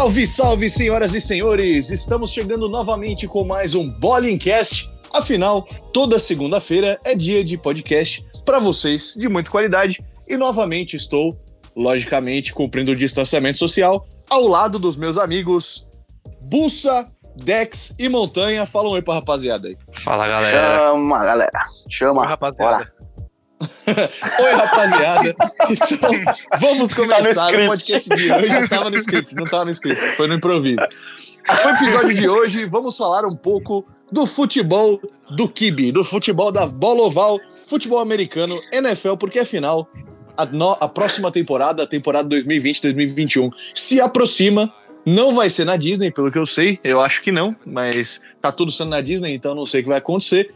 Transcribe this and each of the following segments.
Salve, salve, senhoras e senhores! Estamos chegando novamente com mais um Bollingcast. Afinal, toda segunda-feira é dia de podcast para vocês de muita qualidade e novamente estou, logicamente, cumprindo o distanciamento social ao lado dos meus amigos Bussa, Dex e Montanha. Fala um oi pra rapaziada aí. Fala, galera. Chama, galera. Chama. Oi, rapaziada. Bora. Oi, rapaziada. Então, vamos Tá começar o script. podcast de hoje. Não tava no script, não tava no script, foi no improviso. No episódio de hoje, vamos falar um pouco do futebol do Kibe, do futebol da bola oval, futebol americano, NFL, porque afinal, a, no- a próxima temporada, a temporada 2020-2021, se aproxima. Não vai ser na Disney, pelo que eu sei. Eu acho que não, mas tá tudo sendo na Disney, então não sei o que vai acontecer.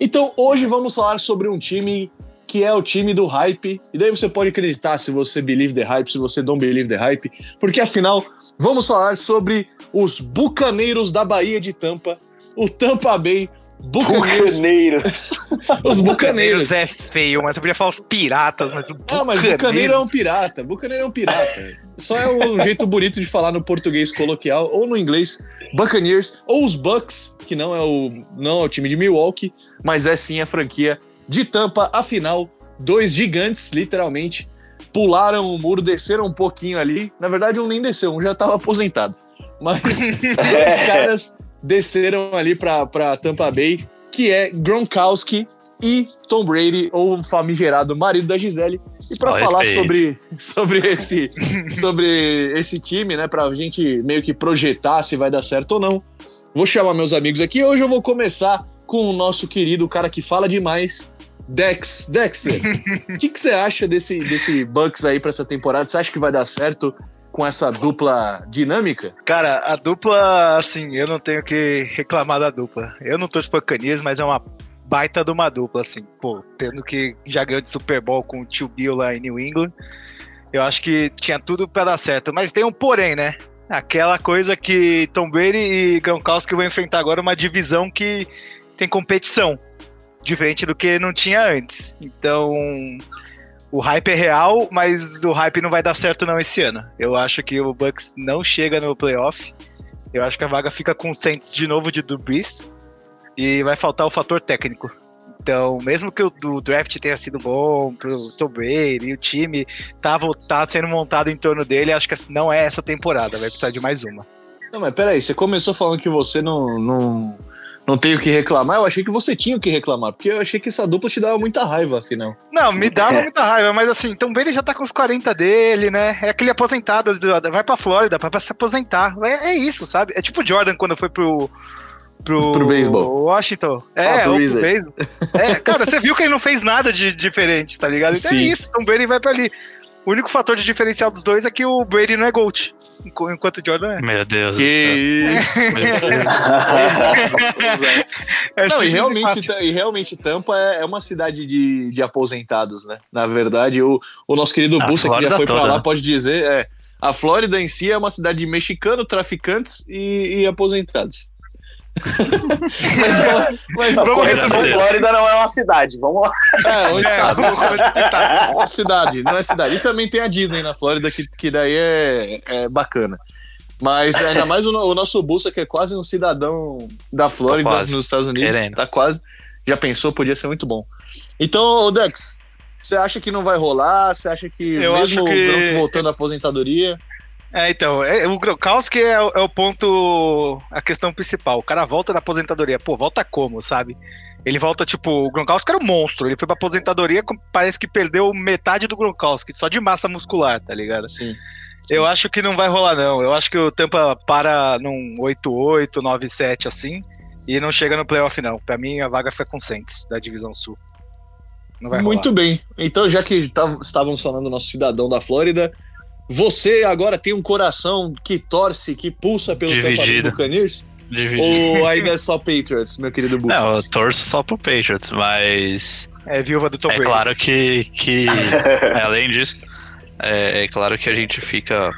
Então hoje vamos falar sobre um time que é o time do hype. E daí você pode acreditar se você believe the hype, se você don't believe the hype, porque afinal vamos falar sobre os bucaneiros da Bahia de Tampa, o Tampa Bay Buccaneers, Bucaneiros. os bucaneiros. é feio, mas eu podia falar os piratas, mas o Ah, mas bucaneiro é um pirata. Bucaneiro é um pirata. Só é um jeito bonito de falar no português coloquial ou no inglês Buccaneers ou os Bucks, que não é o não é o time de Milwaukee, mas é sim a franquia de Tampa. Afinal, dois gigantes, literalmente, pularam o muro, desceram um pouquinho ali. Na verdade, um nem desceu, um já estava aposentado. Mas dois caras desceram ali para Tampa Bay, que é Gronkowski e Tom Brady, ou o famigerado marido da Gisele. E para falar respeito. sobre, sobre, esse, sobre esse time, né, pra gente meio que projetar se vai dar certo ou não, vou chamar meus amigos aqui. Hoje eu vou começar com o nosso querido, o cara que fala demais, Dex. Dexter, o que, que você acha desse, desse Bucks aí pra essa temporada? Você acha que vai dar certo com essa dupla dinâmica? Cara, a dupla, assim, eu não tenho que reclamar da dupla. Eu não torço pro Canias, mas é uma baita de uma dupla, assim. Pô, tendo que já ganhou de Super Bowl com o tio Bill lá em New England, eu acho que tinha tudo pra dar certo. Mas tem um porém, né? Aquela coisa que Tom Brady e Gronkowski vão enfrentar agora uma divisão que tem competição. Diferente do que não tinha antes. Então, o hype é real, mas o hype não vai dar certo não esse ano. Eu acho que o Bucks não chega no playoff. Eu acho que a vaga fica com o Saints de novo de Brees. E vai faltar o fator técnico. Então, mesmo que o do draft tenha sido bom pro Tom e o time tá, tá sendo montado em torno dele, acho que não é essa temporada, vai precisar de mais uma. Não, mas peraí, você começou falando que você não, não, não tem o que reclamar. Eu achei que você tinha o que reclamar, porque eu achei que essa dupla te dava muita raiva, afinal. Não, me dava muita raiva, mas assim, Tom Brady já tá com os 40 dele, né? É aquele aposentado, do- vai pra Flórida pra, pra se aposentar. É, é isso, sabe? É tipo o Jordan quando foi pro. Pro, Pro beisebol. Washington. É, Ah, pro beisebol. É, cara, você viu que ele não fez nada de diferente, tá ligado? Então é Sim. isso, Tom Brady vai pra ali. O único fator de diferencial dos dois é que o Brady não é GOAT, enqu- enquanto o Jordan é. Meu Deus Que do céu. isso! Meu Deus. é Não, e realmente, e Tampa é, é uma cidade de, de aposentados, né? Na verdade, o, o nosso querido A Bussa, que já foi pra toda, lá, né? pode dizer, é. A Flórida em si é uma cidade de mexicano, traficantes e, e aposentados. Mas, mas Não, Vamos responder. Flórida não é uma cidade. Vamos lá. é, um É, estado, cidade, não é cidade. E também tem a Disney na Flórida, que, que daí é, é bacana. Mas ainda mais o, o nosso Bussa, que é quase um cidadão da Flórida, nos Estados Unidos. Querendo. Tá quase. Já pensou, podia ser muito bom. Então, Dex, você acha que não vai rolar? Você acha que Eu mesmo acho o que- voltando à aposentadoria? É, então, é, o Gronkowski é, o- é o ponto, a questão principal. O cara volta da aposentadoria. Pô, volta como, sabe? Ele volta, tipo, o Gronkowski era um monstro. Ele foi pra aposentadoria, parece que perdeu metade do Gronkowski, só de massa muscular, tá ligado? Sim. Eu acho que não vai rolar, não. Eu acho que o Tampa para num 8-8, 9-7, assim, e não chega no playoff, não. Pra mim, a vaga fica com o Saints, da Divisão Sul. Não vai Muito rolar. bem. Então, já que tav- estávamos falando do nosso cidadão da Flórida, você agora tem um coração que torce, que pulsa pelo Tampa Bay Dividido. Buccaneers? Dividido. Ou ainda é só Patriots, meu querido Bussa? Não, eu torço só pro Patriots, mas É viúva do Tom é Brady. claro que, que é, além disso, é, é claro que a gente fica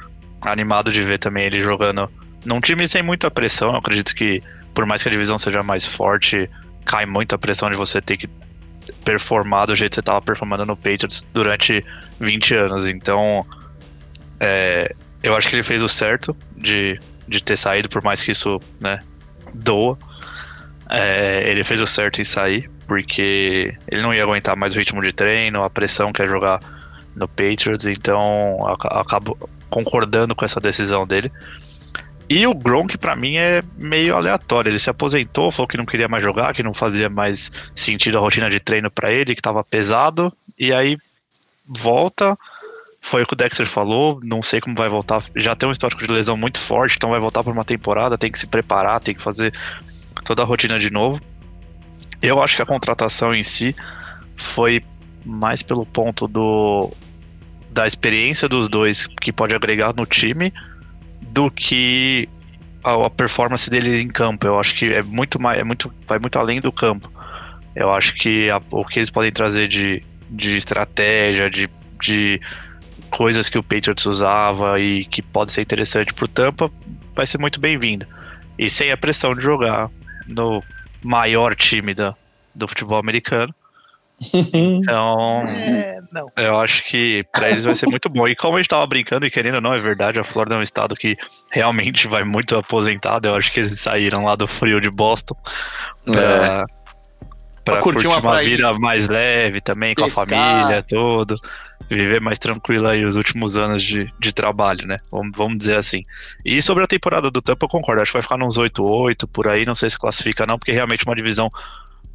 animado de ver também ele jogando num time sem muita pressão. Eu acredito que, por mais que a divisão seja mais forte, cai muita pressão de você ter que performar do jeito que você estava performando no Patriots durante 20 anos. Então, é, eu acho que ele fez o certo de, de ter saído, por mais que isso, né, doa. É, ele fez o certo em sair, porque ele não ia aguentar mais o ritmo de treino, a pressão que é jogar no Patriots, então acabo concordando com essa decisão dele. E o Gronk, para mim, é meio aleatório. Ele se aposentou, falou que não queria mais jogar, que não fazia mais sentido a rotina de treino para ele, que tava pesado, e aí volta. Foi o que o Dexter falou, não sei como vai voltar. Já tem um histórico de lesão muito forte, então vai voltar por uma temporada, tem que se preparar, tem que fazer toda a rotina de novo. Eu acho que a contratação em si foi mais pelo ponto do da experiência dos dois que pode agregar no time do que a, a performance deles em campo. Eu acho que é muito mais, é muito, vai muito além do campo. Eu acho que a, o que eles podem trazer de, de estratégia, de, de coisas que o Patriots usava e que pode ser interessante pro Tampa, vai ser muito bem-vindo. E sem a pressão de jogar no maior time da, do futebol americano. Então, é, eu acho que para eles vai ser muito bom. E como a gente tava brincando, e querendo ou não, é verdade, a Flórida é um estado que realmente vai muito aposentado. Eu acho que eles saíram lá do frio de Boston pra, é. Pra, pra curtir, uma, uma vida mais leve também, Pescar. com a família, tudo. Viver mais tranquilo aí os últimos anos de, de trabalho, né? Vamos, vamos dizer assim. E sobre a temporada do Tampa, eu concordo. Acho que vai ficar nos 8-8 por aí. Não sei se classifica, não, porque realmente é uma divisão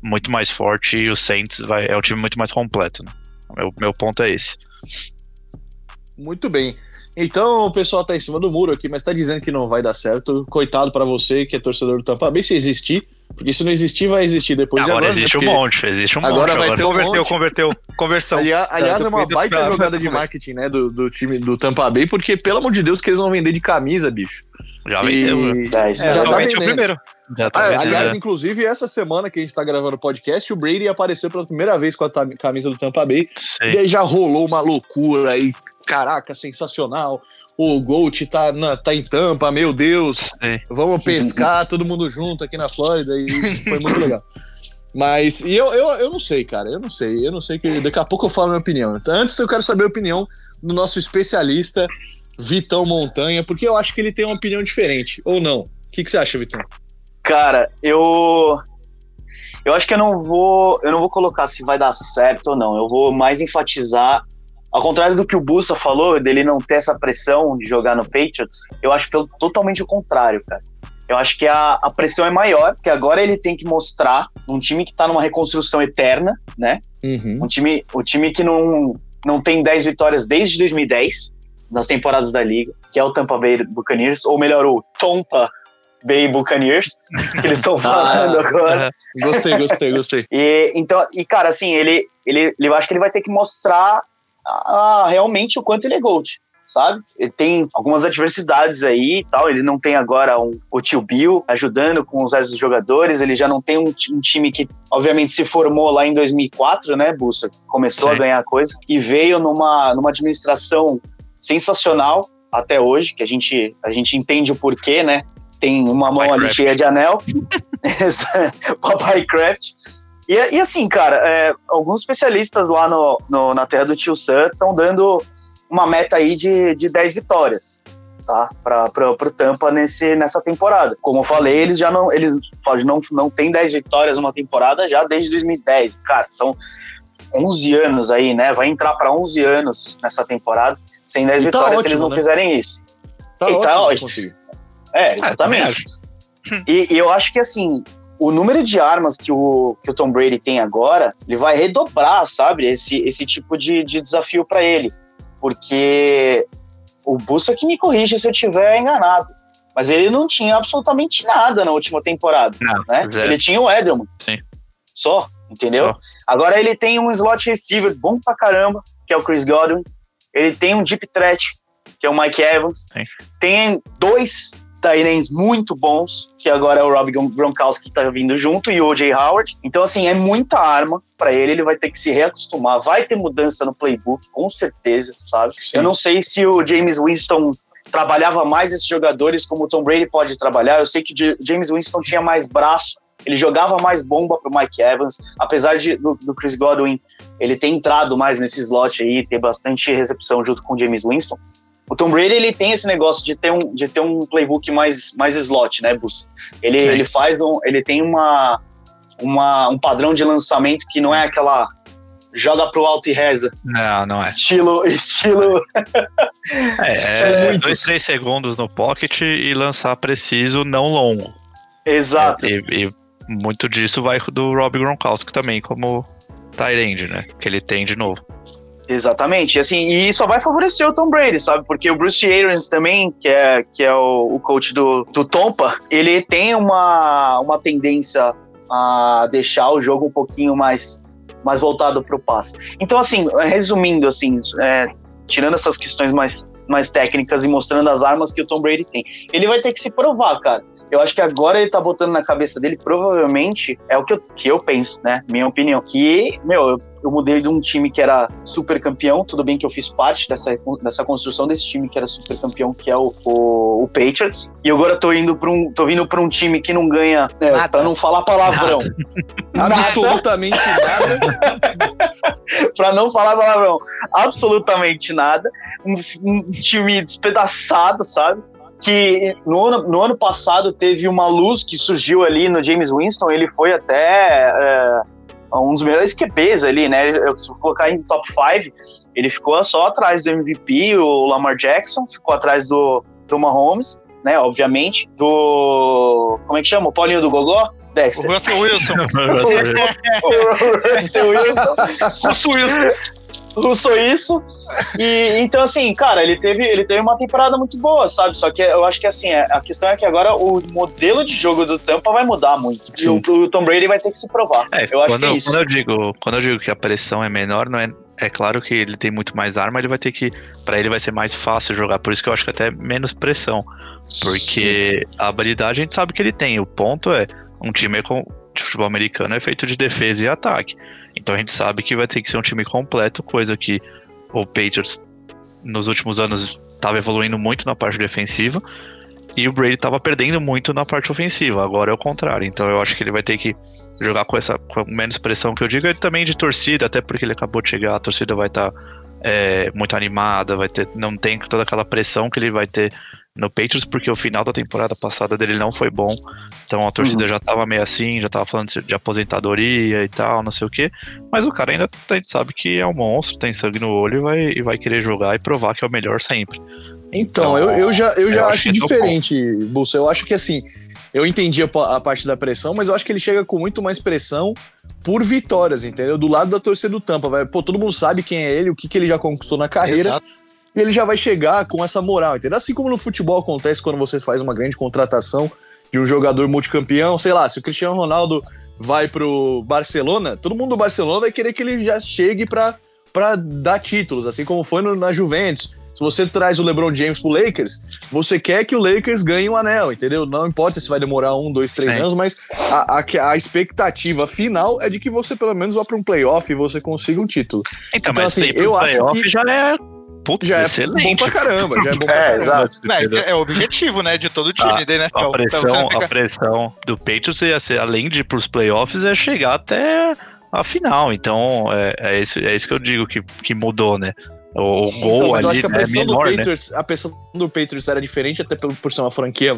muito mais forte e o Saints vai, é um time muito mais completo. Né? Meu, meu ponto é esse. Muito bem. Então o pessoal tá em cima do muro aqui, mas tá dizendo que não vai dar certo. Coitado para você que é torcedor do Tampa Bay se existir, porque se não existir, vai existir depois agora. Agora né? existe né? um monte, existe um agora monte. Vai ter um converteu, monte. converteu, conversão. Aliás, aliás é, é uma baita jogada de marketing, né, do, do time do Tampa Bay, porque pelo amor de Deus que eles vão vender de camisa, bicho. Já vendeu. E... É, já, já tá vendendo. o primeiro. Já tá ah, aliás, inclusive, essa semana que a gente tá gravando o podcast, o Brady apareceu pela primeira vez com a camisa do Tampa Bay. Sim. E aí já rolou uma loucura aí. Caraca, sensacional. O Gold tá, na, tá em Tampa, meu Deus. Sim. Vamos pescar todo mundo junto aqui na Flórida. E foi muito legal. Mas, e eu, eu, eu não sei, cara, eu não sei, eu não sei que daqui a pouco eu falo a minha opinião. Então, antes eu quero saber a opinião do nosso especialista, Vitão Montanha, porque eu acho que ele tem uma opinião diferente, ou não? O que, que você acha, Vitão? Cara, eu eu acho que eu não vou eu não vou colocar se vai dar certo ou não. Eu vou mais enfatizar ao contrário do que o Bussa falou, dele não ter essa pressão de jogar no Patriots, eu acho pelo, totalmente o contrário, cara. Eu acho que a, a pressão é maior, porque agora ele tem que mostrar um time que tá numa reconstrução eterna, né? Uhum. Um time, o um time que não, não tem 10 vitórias desde 2010, nas temporadas da liga, que é o Tampa Bay Buccaneers, ou melhor, o Tompa Bay Buccaneers, que eles estão falando ah, agora. Gostei, gostei, gostei. e, então, e cara, assim, ele, ele, eu acho que ele vai ter que mostrar ah, realmente o quanto ele é GOAT, sabe? Ele tem algumas adversidades aí e tal, ele não tem agora um, o tio Bill ajudando com os restos dos jogadores, ele já não tem um, um, time que, obviamente, se formou lá em 2004, né, Bussa? Começou Sim. a ganhar coisa e veio numa, numa administração sensacional até hoje, que a gente, a gente entende o porquê, né? Tem uma mão ali cheia de anel. Papai Craft. E, e, assim, cara, é, alguns especialistas lá no, no, na terra do Tio Sam estão dando uma meta aí de, de 10 vitórias, tá? Para o Tampa nesse, nessa temporada. Como eu falei, eles já não, eles não, não tem 10 vitórias numa temporada já desde 2010. Cara, são 11 anos aí, né? Vai entrar para 11 anos nessa temporada sem 10 tá vitórias ótimo, se eles não né? fizerem isso. Tá e tá ótimo. É, exatamente. e, e, eu acho que assim, o número de armas que o, que o Tom Brady tem agora, ele vai redobrar, sabe? Esse, esse tipo de, de desafio para ele. Porque o Bussa que me corrige se eu estiver enganado. Mas ele não tinha absolutamente nada na última temporada. Não, né? Ele tinha o Edelman. Sim. Só, entendeu? Só. Agora ele tem um slot receiver bom pra caramba, que é o Chris Godwin. Ele tem um deep threat, que é o Mike Evans. Sim. Tem dois Tyrens muito bons, que agora é o Rob Gronkowski que tá vindo junto e o O.J. Howard. Então, assim, é muita arma para ele, ele vai ter que se reacostumar. Vai ter mudança no playbook, com certeza, sabe? Sim. Eu não sei se o James Winston trabalhava mais esses jogadores como o Tom Brady pode trabalhar. Eu sei que o James Winston tinha mais braço ele jogava mais bomba pro Mike Evans, apesar de, do, do, Chris Godwin ele ter entrado mais nesse slot aí, ter bastante recepção junto com o James Winston. O Tom Brady ele tem esse negócio de ter um, de ter um playbook mais, mais slot, né, Bus? Ele, ele faz um, ele tem uma, uma, um padrão de lançamento que não é aquela joga pro alto e reza. Não, não é. Estilo, estilo. é, é, é dois, três segundos no pocket e lançar preciso, não longo. Exato. E, e muito disso vai do Rob Gronkowski também, como tight né? Que ele tem de novo. Exatamente, assim, e só vai favorecer o Tom Brady, sabe? Porque o Bruce Arians também, que é, que é o, o coach do, do Tompa, ele tem uma, uma tendência a deixar o jogo um pouquinho mais, mais voltado para o passe. Então, assim, resumindo, assim, é, tirando essas questões mais, mais técnicas e mostrando as armas que o Tom Brady tem, ele vai ter que se provar, cara. Eu acho que agora ele tá botando na cabeça dele, provavelmente, é o que eu, que eu penso, né? Minha opinião. Que, meu, eu, eu mudei de um time que era super campeão, tudo bem que eu fiz parte dessa, dessa construção desse time que era super campeão, que é o, o, o Patriots. E agora tô indo para um, tô vindo para um time que não ganha, é, para não falar palavrão. Nada. Absolutamente nada. para não falar palavrão, absolutamente nada. Um, um time despedaçado, sabe? que no ano, no ano passado teve uma luz que surgiu ali no James Winston, ele foi até é, um dos melhores QBs ali, né? Se colocar em top 5, ele ficou só atrás do MVP, o Lamar Jackson, ficou atrás do, do Mahomes, né? Obviamente, do. Como é que chama? O Paulinho do Gogó? Dexter. O Russell Wilson. o Russell Wilson. O Wilson sou isso. E então, assim, cara, ele teve, ele teve uma temporada muito boa, sabe? Só que eu acho que assim, é, a questão é que agora o modelo de jogo do Tampa vai mudar muito. Sim. E o, o, Tom Brady vai ter que se provar. É, eu acho que é isso. Quando eu, digo, quando eu digo que a pressão é menor, não é. É claro que ele tem muito mais arma, ele vai ter que. para ele vai ser mais fácil jogar. Por isso que eu acho que até menos pressão. Porque Sim. a habilidade a gente sabe que ele tem. O ponto é, um time com, de futebol americano é feito de defesa e ataque. Então a gente sabe que vai ter que ser um time completo, coisa que o Patriots nos últimos anos estava evoluindo muito na parte defensiva e o Brady estava perdendo muito na parte ofensiva. Agora é o contrário. Então eu acho que ele vai ter que jogar com essa com menos pressão que eu digo, e também de torcida, até porque ele acabou de chegar, a torcida vai estar tá, é, muito animada, vai ter, não tem toda aquela pressão que ele vai ter no Patriots, porque o final da temporada passada dele não foi bom. Então a torcida uhum. já tava meio assim, já tava falando de aposentadoria e tal, não sei o quê. Mas o cara ainda a gente sabe que é um monstro, tem sangue no olho e vai, e vai querer jogar e provar que é o melhor sempre. Então, então eu, eu já, eu já eu acho, acho diferente, Bolsa. Eu acho que assim, eu entendi a, a, parte da pressão, mas eu acho que ele chega com muito mais pressão por vitórias, entendeu? Do lado da torcida do Tampa. Vai, pô, todo mundo sabe quem é ele, o que, que ele já conquistou na carreira. Exato e ele já vai chegar com essa moral, entendeu? Assim como no futebol acontece quando você faz uma grande contratação de um jogador multicampeão, sei lá, se o Cristiano Ronaldo vai pro Barcelona, todo mundo do Barcelona vai querer que ele já chegue para para dar títulos, assim como foi no, na Juventus. Se você traz o LeBron James pro Lakers, você quer que o Lakers ganhe um anel, entendeu? Não importa se vai demorar um, dois, três Sim. anos, mas a, a, a, expectativa final é de que você pelo menos vá para um playoff e você consiga um título. Então, então assim, eu acho que já é Putz, já é excelente. bom pra caramba. Já é bom pra é, caramba. exato. é, o objetivo, né, de todo time, a, né? A pressão, fica... a pressão do Patriots ia ser, além de ir pros playoffs, é chegar até a final. Então, é, é, isso, é isso que eu digo que, que mudou, né? O, o gol então, mas ali, eu acho que a né, pressão é menor, do Patriots, né? a pressão do Patriots era diferente, até por, por ser uma franquia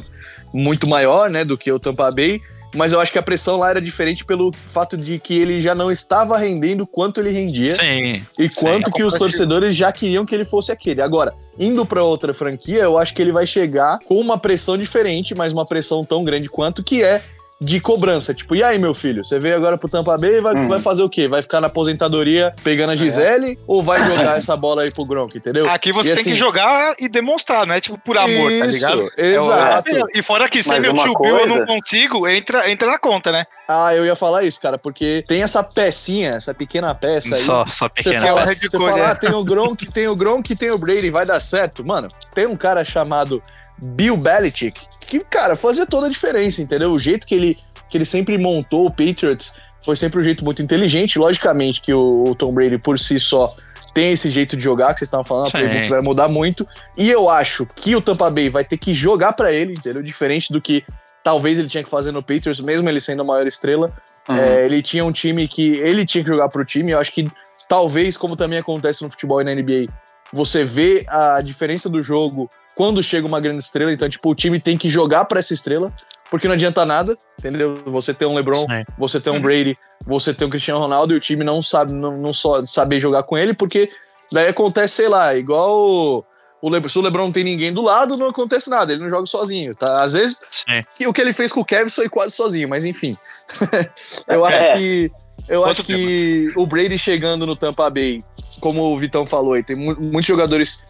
muito maior, né, do que o Tampa Bay mas eu acho que a pressão lá era diferente pelo fato de que ele já não estava rendendo quanto ele rendia. Sim. E quanto sim, que os torcedores já queriam que ele fosse aquele. Agora, indo para outra franquia, eu acho que ele vai chegar com uma pressão diferente, mas uma pressão tão grande quanto que é de cobrança. Tipo, e aí, meu filho, você veio agora pro Tampa Bay e vai, uhum. vai fazer o quê? Vai ficar na aposentadoria pegando a Gisele é. ou vai jogar essa bola aí pro Gronk, entendeu? Aqui você e tem assim, que jogar e demonstrar, não é tipo por amor, tá isso, tá ligado? Exato. É, e fora que se é meu tio Bill eu não consigo, entra, entra na conta, né? Ah, eu ia falar isso, cara, porque tem essa pecinha, essa pequena peça aí. Só, só pequena. Você fala, você fala ah, tem o Gronk, tem o Gronk, tem o Brady, vai dar certo. Mano, tem um cara chamado Bill Belichick que, cara, fazia toda a diferença, entendeu? O jeito que ele que ele sempre montou o Patriots foi sempre um jeito muito inteligente. Logicamente que o, o Tom Brady por si só tem esse jeito de jogar que vocês estavam falando, a vai mudar muito. E eu acho que o Tampa Bay vai ter que jogar para ele, entendeu? Diferente do que talvez ele tinha que fazer no Patriots, mesmo ele sendo a maior estrela. Uhum. É, ele tinha um time que ele tinha que jogar pro time. Eu acho que talvez, como também acontece no futebol e na NBA, você vê a diferença do jogo quando chega uma grande estrela. Então, tipo, o time tem que jogar para essa estrela, porque não adianta nada, entendeu? Você ter um LeBron, Sim. você ter um Brady, você ter um Cristiano Ronaldo e o time não sabe, não, não só saber jogar com ele, porque daí acontece, sei lá, igual o, o Le, se o LeBron não tem ninguém do lado, não acontece nada, ele não joga sozinho, tá? Às vezes Sim. o que ele fez com o Kevin foi quase sozinho, mas enfim. eu É. acho que eu Outro acho que o Brady chegando no Tampa Bay, como o Vitão falou, aí tem mu- muitos jogadores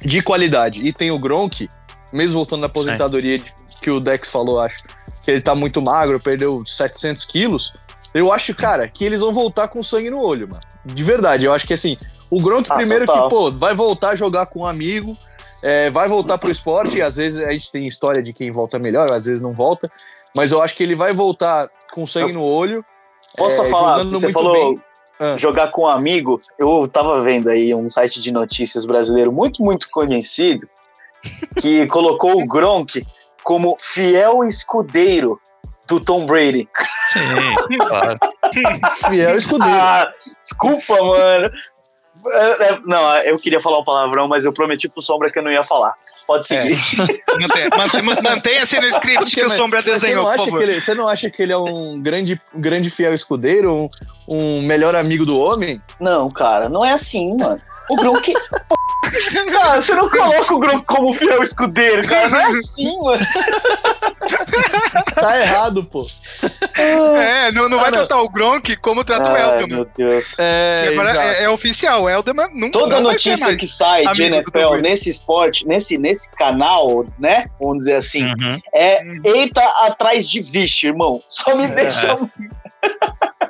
de qualidade e tem o Gronk, mesmo voltando da aposentadoria de- que o Dex falou, acho que ele tá muito magro, perdeu 700 quilos. Eu acho, cara, que eles vão voltar com sangue no olho, mano. De verdade, eu acho que assim, o Gronk Ah, primeiro total. que, pô, vai voltar a jogar com um amigo, é, vai voltar pro esporte, e às vezes a gente tem história de quem volta melhor, às vezes não volta, mas eu acho que ele vai voltar com sangue no olho. Posso é, falar? jogando Você muito falou bem. Ah. jogar com um amigo. Eu tava vendo aí um site de notícias brasileiro muito, muito conhecido que colocou o Gronk como fiel escudeiro do Tom Brady. Sim, claro. Fiel escudeiro. Ah, desculpa, mano. É, é, Não, eu queria falar um palavrão, mas eu prometi pro Sombra que eu não ia falar. Pode seguir. Mantenha- mantenha- Mantenha-se no script que o Sombra Mas você, desenhou, não por acha favor. que ele, você não acha que ele é um grande, um grande fiel escudeiro, um, um melhor amigo do homem? Não, cara, não é assim, mano. O Gronk. Cara, você não coloca o Gronk como fiel escudeiro, cara. Não é assim, mano. Tá errado, pô. É, não, não Ah, vai não. tratar o Gronk como trata o Ai, Elderman. meu Deus. É, é, é oficial, o Elderman não Toda notícia que sai de NFL nesse esporte, nesse, nesse canal, né? Vamos dizer assim, Uhum. é Hum. eita atrás de vixe, irmão. Só me deixa.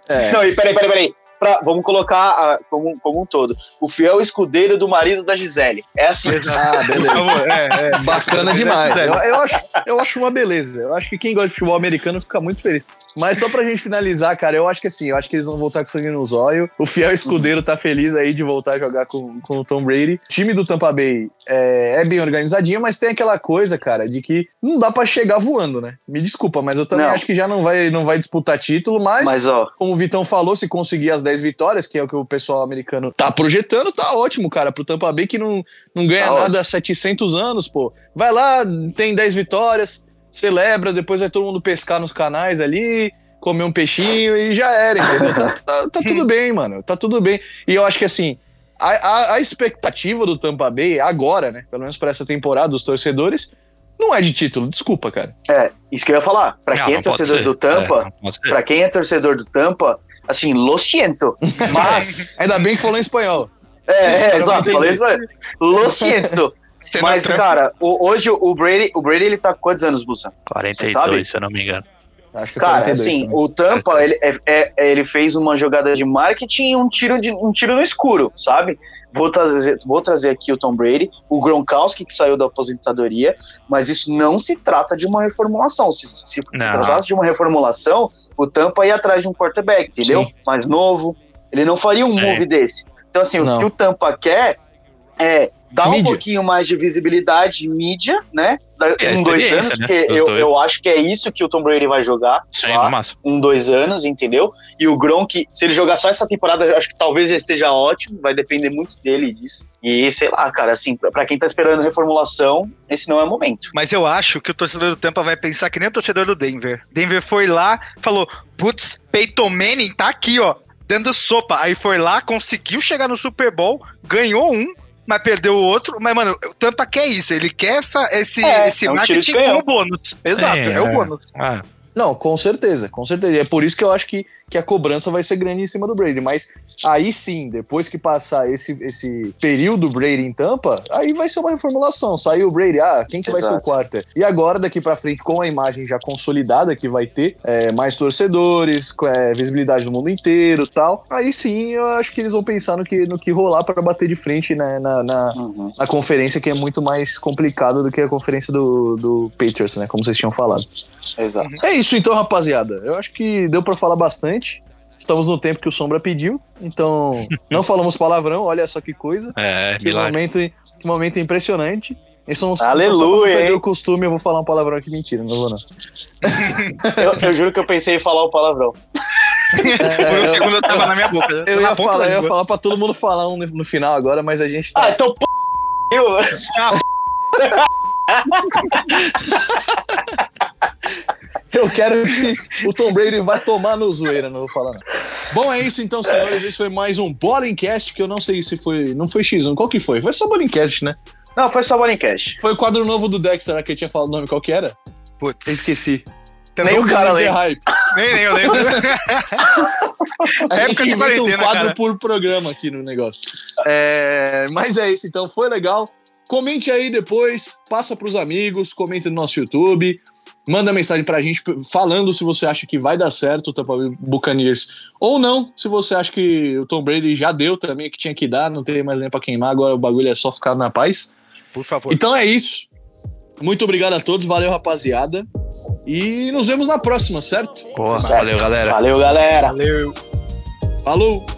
É. Não, e peraí, peraí, peraí. Pra, vamos colocar ah, como, como um todo. O fiel escudeiro do marido da Gisele. É assim. Ah, beleza. é, é. Bacana é demais. Eu, eu acho, eu acho uma beleza. Eu acho que quem gosta de futebol americano fica muito feliz. Mas só pra gente finalizar, cara, eu acho que assim, eu acho que eles vão voltar com sangue nos olhos. O fiel escudeiro tá feliz aí de voltar a jogar com, com o Tom Brady. O time do Tampa Bay é, é bem organizadinho, mas tem aquela coisa, cara, de que não dá pra chegar voando, né? Me desculpa, mas eu também Não. acho que já não vai, não vai disputar título, mas, Mas, ó, como o Vitão falou, se conseguir as 10 vitórias, que é o que o pessoal americano tá projetando, tá ótimo, cara, pro Tampa Bay que não, não ganha Tá nada há 700 anos, pô. Vai lá, tem 10 vitórias, celebra, depois vai todo mundo pescar nos canais ali, comer um peixinho e já era, entendeu? Tá, tá- tá tudo bem, mano, tá tudo bem. E eu acho que assim, a, a- a expectativa do Tampa Bay agora, né, pelo menos pra essa temporada, dos torcedores, não é de título, desculpa, cara. é, isso que eu ia falar. Pra Não, quem é não pode torcedor ser. do Tampa, É, pra quem é torcedor do Tampa, assim, lo siento. Mas. Ainda bem que falou em espanhol. é, é, exato, falei isso, mas. Lo siento. Mas, é cara, o- hoje o Brady, o Brady, ele tá com quantos anos, Bussa? Você sabe? 42, se eu não me engano. Acho que é Cara, 42 assim, também. o Tampa, ele, é- é- ele fez uma jogada de marketing e um tiro, de, um tiro no escuro, sabe? Vou trazer, vou trazer aqui o Tom Brady, o Gronkowski, que saiu da aposentadoria, mas isso não se trata de uma reformulação. Se, se, se tratasse de uma reformulação, o Tampa ia atrás de um quarterback, entendeu? Sim. Mais novo. Ele não faria um Sim. move desse. Então, assim, Não. o que o Tampa quer é um Mídia. pouquinho mais de visibilidade, mídia, né? E a em dois anos, né, porque eu, eu acho que é isso que o Tom Brady vai jogar Sim, lá no máximo. um, dois anos, entendeu? E o Gronk, se ele jogar só essa temporada, eu acho que talvez já esteja ótimo, vai depender muito dele disso. E sei lá, cara, assim, pra pra quem tá esperando reformulação, esse não é o momento. Mas eu acho que o torcedor do Tampa vai pensar que nem o torcedor do Denver. Denver foi lá, falou, putz, Peyton Manning tá aqui, ó, dando sopa. Aí foi lá, conseguiu chegar no Super Bowl, ganhou um, mas perdeu o outro. Mas, mano, o Tampa quer isso, ele quer essa, esse, É, esse é um marketing como bônus. Exato, Sim, é, o é. bônus. Ah, Não, com certeza, com certeza. E é por isso que eu acho que, que a cobrança vai ser grande em cima do Brady. Mas aí sim, depois que passar esse, esse período Brady em Tampa, aí vai ser uma reformulação. Saiu o Brady, ah, quem que vai ser o Exato. quarter? E agora, daqui pra frente, com a imagem já consolidada que vai ter, é, mais torcedores, com, é, visibilidade no mundo inteiro e tal, aí sim eu acho que eles vão pensar no que, no que rolar pra bater de frente né, na, na, na conferência, que é muito mais complicada do que a conferência do, do Patriots, né? Como vocês tinham falado. Exato. É isso então, rapaziada. Eu acho que deu pra falar bastante. Estamos no tempo que o Sombra pediu, então não falamos palavrão, olha só que coisa. é, Que milagre. momento, que momento impressionante. É um, Aleluia, não perder o costume, eu vou falar um palavrão aqui, mentira, não vou não. Eu, eu juro que eu pensei em falar o palavrão. Por um segundo eu tava na minha boca. Eu ia ponta falar, eu ia falar pra todo mundo falar um no, no final agora, mas a gente tá. Ah, então p... Eu quero que o Tom Brady vai tomar no zoeira, não vou falar não. Bom, é isso então, senhores. Esse foi mais um Ballingcast, que eu não sei se foi. Não foi X1, qual que foi? Foi só Ballingcast, né? Não, foi só Ballingcast. Foi o quadro novo do Dexter, que eu tinha falado o nome, qual que era? Putz. Eu esqueci. Nem o cara lembra. Hype. Nem, nem eu lembro. A Época gente de inventa um quadro cara. por programa aqui no negócio. É, mas é isso, então foi legal. Comente aí depois, passa pros amigos, comenta no nosso YouTube, manda mensagem pra gente falando se você acha que vai dar certo o Tampa Bay Buccaneers ou não, se você acha que o Tom Brady já deu também, que tinha que dar, não tem mais nem pra queimar, agora o bagulho é só ficar na paz. Por favor. Então é isso. Muito obrigado a todos, valeu rapaziada. E nos vemos na próxima, certo? Boa, Certo. valeu, galera. Valeu, galera. Valeu. Falou!